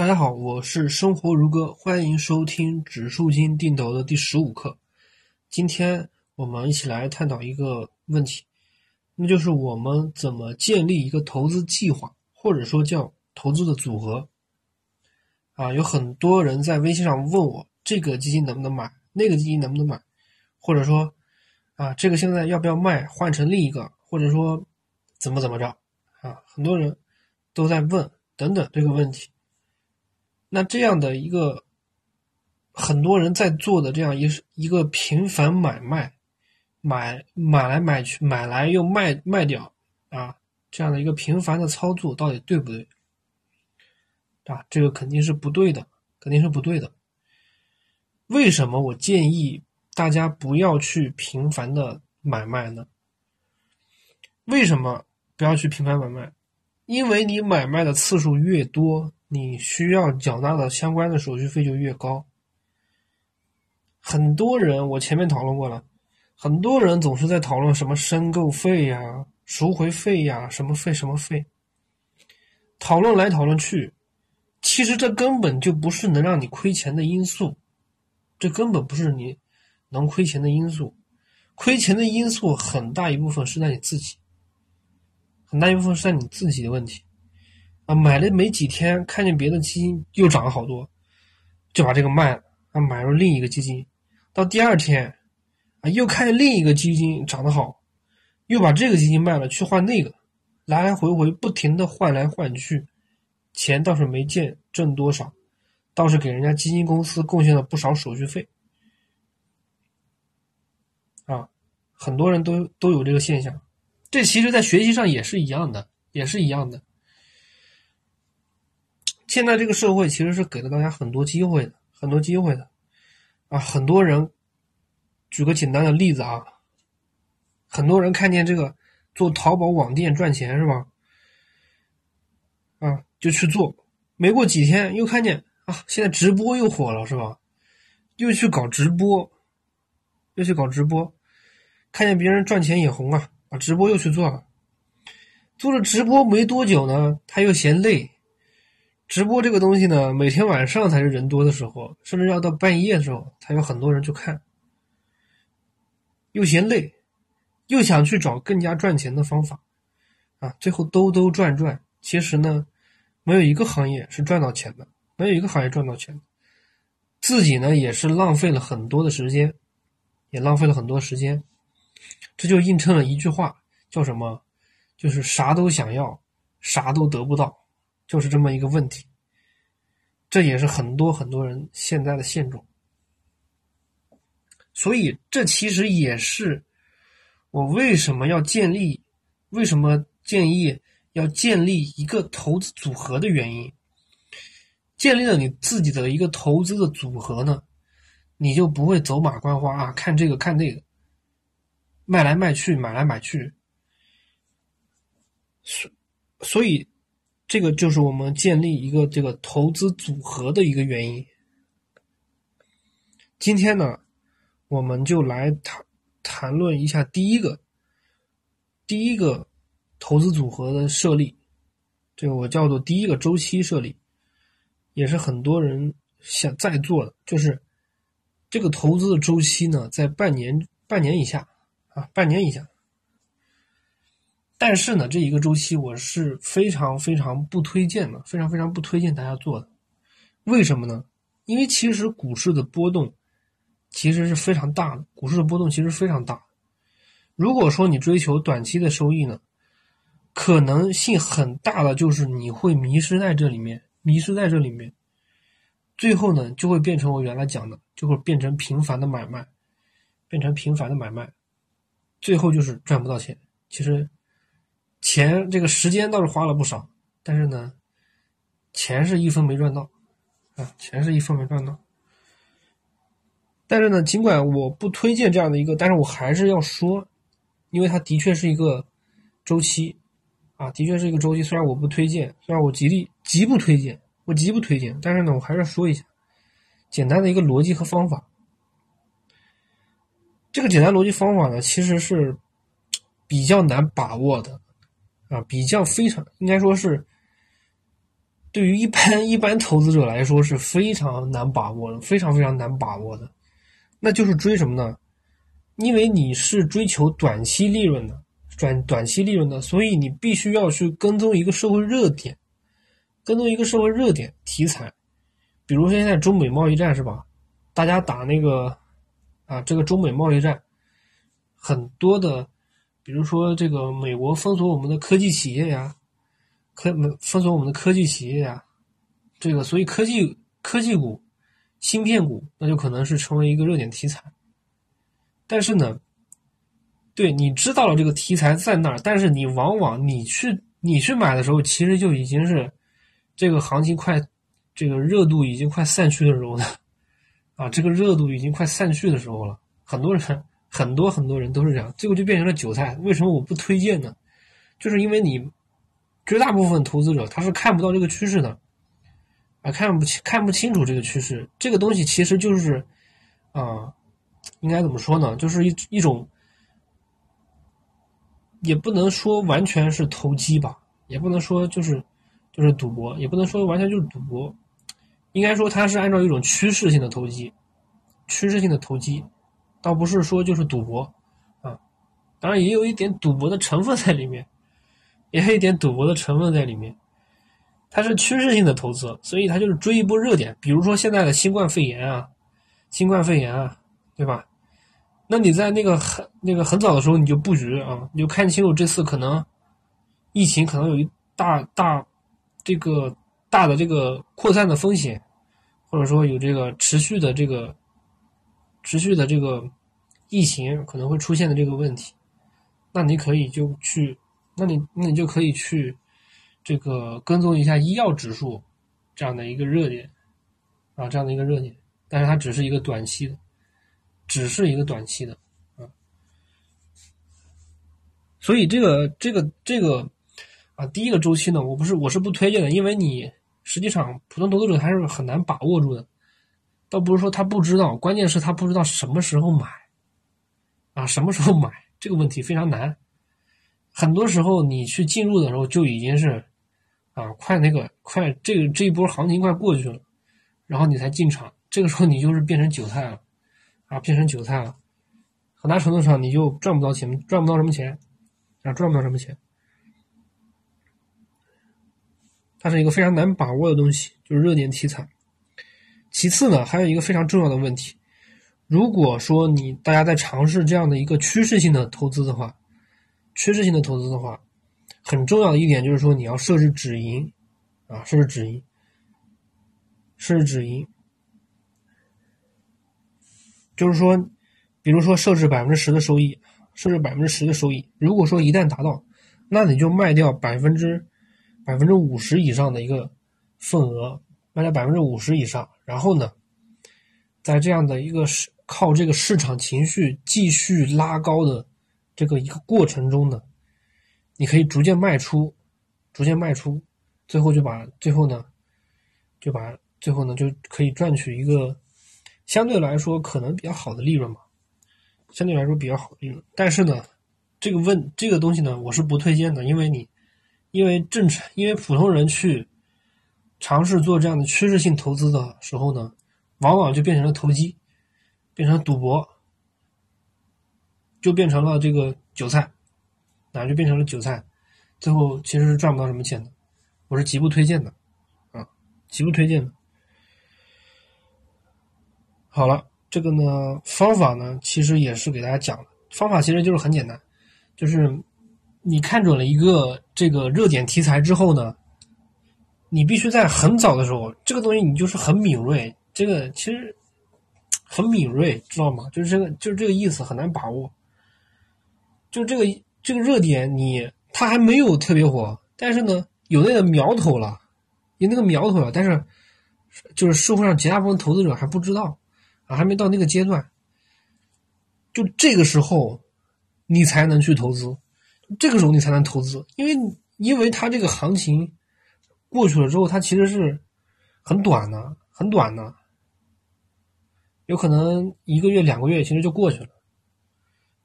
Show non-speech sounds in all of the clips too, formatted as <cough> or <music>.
大家好，我是生活如歌，欢迎收听指数基金定投的第十五课。今天我们一起来探讨一个问题，那就是我们怎么建立一个投资计划，或者说叫投资的组合。啊，有很多人在微信上问我，这个基金能不能买，那个基金能不能买，或者说，啊，这个现在要不要卖，换成另一个，或者说怎么怎么着，啊，很多人都在问等等这个问题。那这样的一个很多人在做的这样一一个频繁买卖，买买来买去，买来又卖卖掉啊，这样的一个频繁的操作，到底对不对？啊，这个肯定是不对的，肯定是不对的。为什么我建议大家不要去频繁的买卖呢？为什么不要去频繁买卖？因为你买卖的次数越多。你需要缴纳的相关的手续费就越高。很多人，我前面讨论过了，很多人总是在讨论什么申购费呀、赎回费呀、什么费什么费，讨论来讨论去，其实这根本就不是能让你亏钱的因素，这根本不是你能亏钱的因素，亏钱的因素很大一部分是在你自己，很大一部分是在你自己的问题。买了没几天，看见别的基金又涨了好多，就把这个卖了，啊，买入另一个基金。到第二天，啊，又看见另一个基金涨得好，又把这个基金卖了，去换那个，来来回回不停的换来换去，钱倒是没见挣多少，倒是给人家基金公司贡献了不少手续费。啊，很多人都都有这个现象，这其实在学习上也是一样的，也是一样的。现在这个社会其实是给了大家很多机会的，很多机会的，啊，很多人，举个简单的例子啊，很多人看见这个做淘宝网店赚钱是吧？啊，就去做，没过几天又看见啊，现在直播又火了是吧？又去搞直播，又去搞直播，看见别人赚钱眼红啊，啊直播又去做了，做了直播没多久呢，他又嫌累。直播这个东西呢，每天晚上才是人多的时候，甚至要到半夜的时候才有很多人去看。又嫌累，又想去找更加赚钱的方法，啊，最后兜兜转转，其实呢，没有一个行业是赚到钱的，没有一个行业赚到钱，自己呢也是浪费了很多的时间，也浪费了很多时间，这就映衬了一句话，叫什么？就是啥都想要，啥都得不到。就是这么一个问题，这也是很多很多人现在的现状。所以，这其实也是我为什么要建立、为什么建议要建立一个投资组合的原因。建立了你自己的一个投资的组合呢，你就不会走马观花啊，看这个看那个，卖来卖去，买来买去。所所以。这个就是我们建立一个这个投资组合的一个原因。今天呢，我们就来谈谈论一下第一个第一个投资组合的设立，这个我叫做第一个周期设立，也是很多人想在做的，就是这个投资的周期呢，在半年半年以下啊，半年以下。但是呢，这一个周期我是非常非常不推荐的，非常非常不推荐大家做的。为什么呢？因为其实股市的波动其实是非常大的，股市的波动其实非常大。如果说你追求短期的收益呢，可能性很大的就是你会迷失在这里面，迷失在这里面，最后呢就会变成我原来讲的，就会变成频繁的买卖，变成频繁的买卖，最后就是赚不到钱。其实。钱这个时间倒是花了不少，但是呢，钱是一分没赚到，啊，钱是一分没赚到。但是呢，尽管我不推荐这样的一个，但是我还是要说，因为它的确是一个周期，啊，的确是一个周期。虽然我不推荐，虽然我极力极不推荐，我极不推荐，但是呢，我还是要说一下简单的一个逻辑和方法。这个简单逻辑方法呢，其实是比较难把握的。啊，比较非常应该说是对于一般一般投资者来说是非常难把握的，非常非常难把握的。那就是追什么呢？因为你是追求短期利润的，短短期利润的，所以你必须要去跟踪一个社会热点，跟踪一个社会热点题材。比如说现在中美贸易战是吧？大家打那个啊，这个中美贸易战，很多的，比如说这个美国封锁我们的科技企业呀，科封锁我们的科技企业呀，这个所以科技科技股、芯片股那就可能是成为一个热点题材。但是呢，对你知道了这个题材在那儿，但是你往往你去你去买的时候，其实就已经是这个行情快，这个热度已经快散去的时候了，<laughs> 啊，这个热度已经快散去的时候了。很多人很多很多人都是这样，最后就变成了韭菜。为什么我不推荐呢？就是因为你绝大部分投资者他是看不到这个趋势的，啊，看不清看不清楚这个趋势。这个东西其实就是啊。应该怎么说呢？就是一一种，也不能说完全是投机吧，也不能说就是就是赌博，也不能说完全就是赌博。应该说它是按照一种趋势性的投机，趋势性的投机，倒不是说就是赌博啊。当然也有一点赌博的成分在里面，也有一点赌博的成分在里面。它是趋势性的投资，所以它就是追一波热点，比如说现在的新冠肺炎啊，新冠肺炎啊。对吧？那你在那个很那个很早的时候你就布局啊，你就看清楚这次可能疫情可能有一大大这个大的这个扩散的风险，或者说有这个持续的这个持续的这个疫情可能会出现的这个问题，那你可以就去，那你那你就可以去这个跟踪一下医药指数这样的一个热点啊，这样的一个热点，但是它只是一个短期的。只是一个短期的，啊，所以这个这个这个啊，第一个周期呢，我不是我是不推荐的，因为你实际上普通投资者还是很难把握住的，倒不是说他不知道，关键是他不知道什么时候买，啊，什么时候买这个问题非常难，很多时候你去进入的时候就已经是啊，快那个快这个这一波行情快过去了，然后你才进场，这个时候你就是变成韭菜了。啊，变成韭菜了，很大程度上你就赚不到钱，赚不到什么钱，啊，赚不到什么钱。它是一个非常难把握的东西，就是热点题材。其次呢，还有一个非常重要的问题，如果说你大家在尝试这样的一个趋势性的投资的话，趋势性的投资的话，很重要的一点就是说你要设置止盈，啊，设置止盈，设置止盈。就是说，比如说设置百分之十的收益，设置百分之十的收益。如果说一旦达到，那你就卖掉百分之百分之五十以上的一个份额，卖掉百分之五十以上。然后呢，在这样的一个市靠这个市场情绪继续拉高的这个一个过程中呢，你可以逐渐卖出，逐渐卖出，最后就把最后呢，就把最后呢就可以赚取一个。相对来说，可能比较好的利润吧，相对来说比较好利润。但是呢，这个问这个东西呢，我是不推荐的，因为你，因为正常，因为普通人去尝试做这样的趋势性投资的时候呢，往往就变成了投机，变成赌博，就变成了这个韭菜，那就变成了韭菜，最后其实是赚不到什么钱的。我是极不推荐的，啊，极不推荐的。好了，这个呢方法呢，其实也是给大家讲的。方法其实就是很简单，就是你看准了一个这个热点题材之后呢，你必须在很早的时候，这个东西你就是很敏锐，这个其实很敏锐，知道吗？就是这个就是这个意思，很难把握。就这个这个热点，你它还没有特别火，但是呢有那个苗头了，有那个苗头了，但是就是社会上绝大部分投资者还不知道。还没到那个阶段，就这个时候，你才能去投资，这个时候你才能投资，因为因为它这个行情过去了之后，它其实是很短的，很短的，有可能一个月、两个月其实就过去了。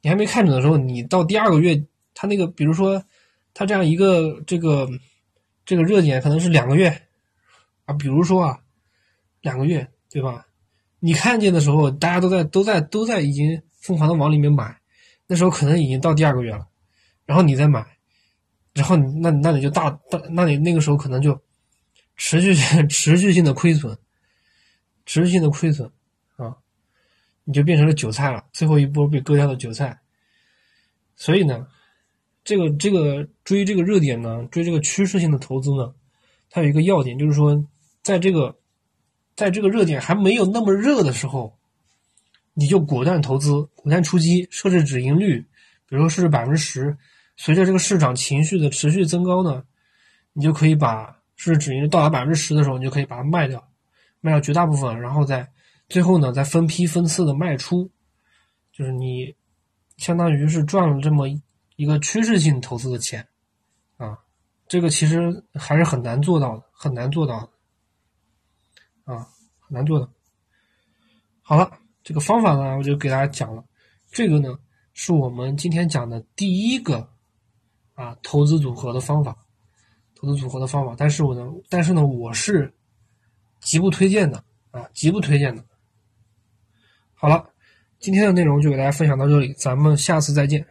你还没看准的时候，你到第二个月，它那个比如说它这样一个这个这个热点可能是两个月啊，比如说啊，两个月，对吧？你看见的时候，大家都在都在都在已经疯狂的往里面买，那时候可能已经到第二个月了，然后你再买，然后那那你就大大，那你那个时候可能就持续 <laughs> 持续性的亏损，持续性的亏损啊，你就变成了韭菜了，最后一波被割掉的韭菜。所以呢，这个这个追这个热点呢，追这个趋势性的投资呢，它有一个要点，就是说在这个。在这个热点还没有那么热的时候，你就果断投资、果断出击，设置止盈率，比如说设置百分之十。随着这个市场情绪的持续增高呢，你就可以把市值盈率到达百分之十的时候，你就可以把它卖掉，卖掉绝大部分，然后再最后呢再分批分次的卖出，就是你相当于是赚了这么一个趋势性投资的钱啊。这个其实还是很难做到的，很难做到的。啊，很难做的。好了，这个方法呢，我就给大家讲了。这个呢，是我们今天讲的第一个啊投资组合的方法，投资组合的方法。但是我呢，但是呢，我是极不推荐的啊，极不推荐的。好了，今天的内容就给大家分享到这里，咱们下次再见。